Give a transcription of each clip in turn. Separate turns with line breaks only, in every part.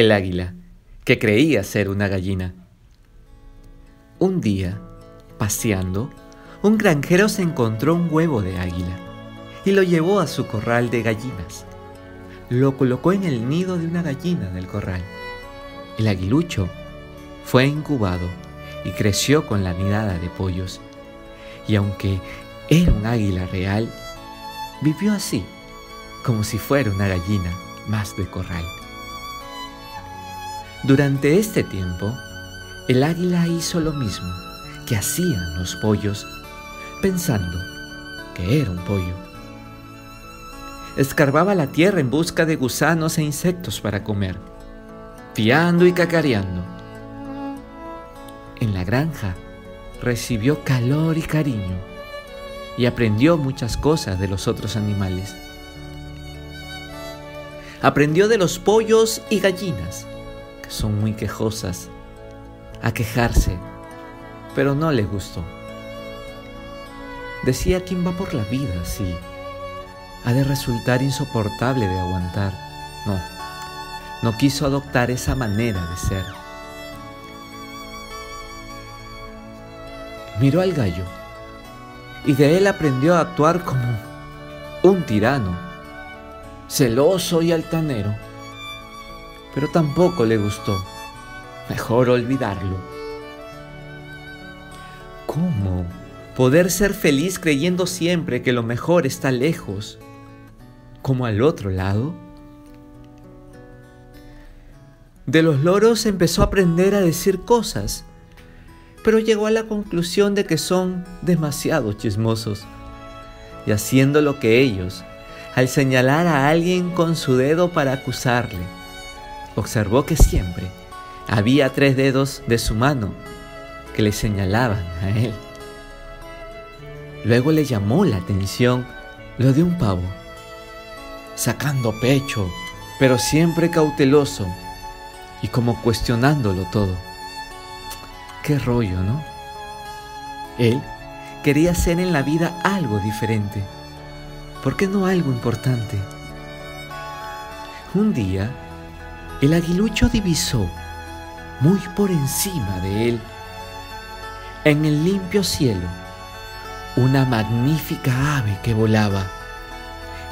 el águila, que creía ser una gallina. Un día, paseando, un granjero se encontró un huevo de águila y lo llevó a su corral de gallinas. Lo colocó en el nido de una gallina del corral. El aguilucho fue incubado y creció con la nidada de pollos. Y aunque era un águila real, vivió así, como si fuera una gallina más de corral. Durante este tiempo, el águila hizo lo mismo que hacían los pollos, pensando que era un pollo. Escarbaba la tierra en busca de gusanos e insectos para comer, fiando y cacareando. En la granja recibió calor y cariño y aprendió muchas cosas de los otros animales. Aprendió de los pollos y gallinas, son muy quejosas, a quejarse, pero no les gustó. Decía quién va por la vida así. Ha de resultar insoportable de aguantar. No, no quiso adoptar esa manera de ser. Miró al gallo y de él aprendió a actuar como un tirano, celoso y altanero. Pero tampoco le gustó. Mejor olvidarlo. ¿Cómo poder ser feliz creyendo siempre que lo mejor está lejos, como al otro lado? De los loros empezó a aprender a decir cosas pero llegó a la conclusión de que son demasiado chismosos. Y haciendo lo que ellos, al señalar a alguien con su dedo para acusarle, observó que siempre había tres dedos de su mano que le señalaban a él. Luego le llamó la atención lo de un pavo, sacando pecho, pero siempre cauteloso y como cuestionándolo todo. Qué rollo, ¿no? Él quería hacer en la vida algo diferente. ¿Por qué no algo importante? Un día, el aguilucho divisó, muy por encima de él, en el limpio cielo, una magnífica ave que volaba,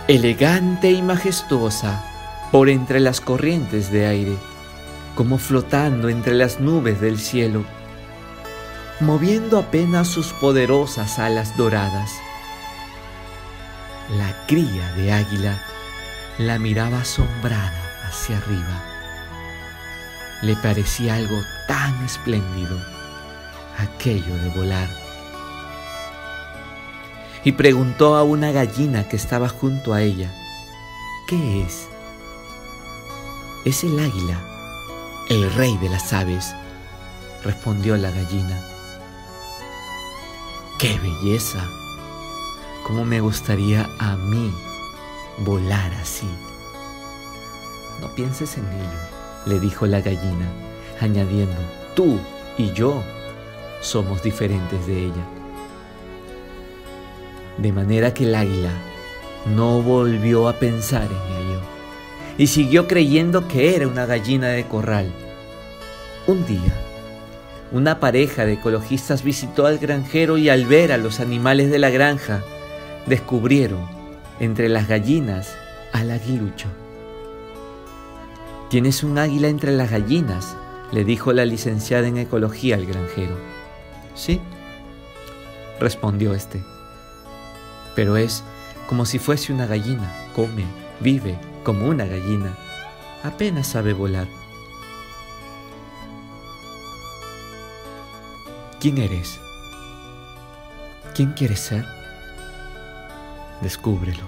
elegante y majestuosa, por entre las corrientes de aire, como flotando entre las nubes del cielo moviendo apenas sus poderosas alas doradas. La cría de águila la miraba asombrada hacia arriba. Le parecía algo tan espléndido aquello de volar. Y preguntó a una gallina que estaba junto a ella, ¿qué es? Es el águila, el rey de las aves, respondió la gallina. ¡Qué belleza! ¿Cómo me gustaría a mí volar así? No pienses en ello, le dijo la gallina, añadiendo, tú y yo somos diferentes de ella. De manera que el águila no volvió a pensar en ello y siguió creyendo que era una gallina de corral. Un día, una pareja de ecologistas visitó al granjero y al ver a los animales de la granja, descubrieron entre las gallinas al aguilucho. ¿Tienes un águila entre las gallinas? le dijo la licenciada en ecología al granjero. Sí, respondió este. Pero es como si fuese una gallina, come, vive como una gallina, apenas sabe volar. ¿Quién eres? ¿Quién quieres ser? Descúbrelo.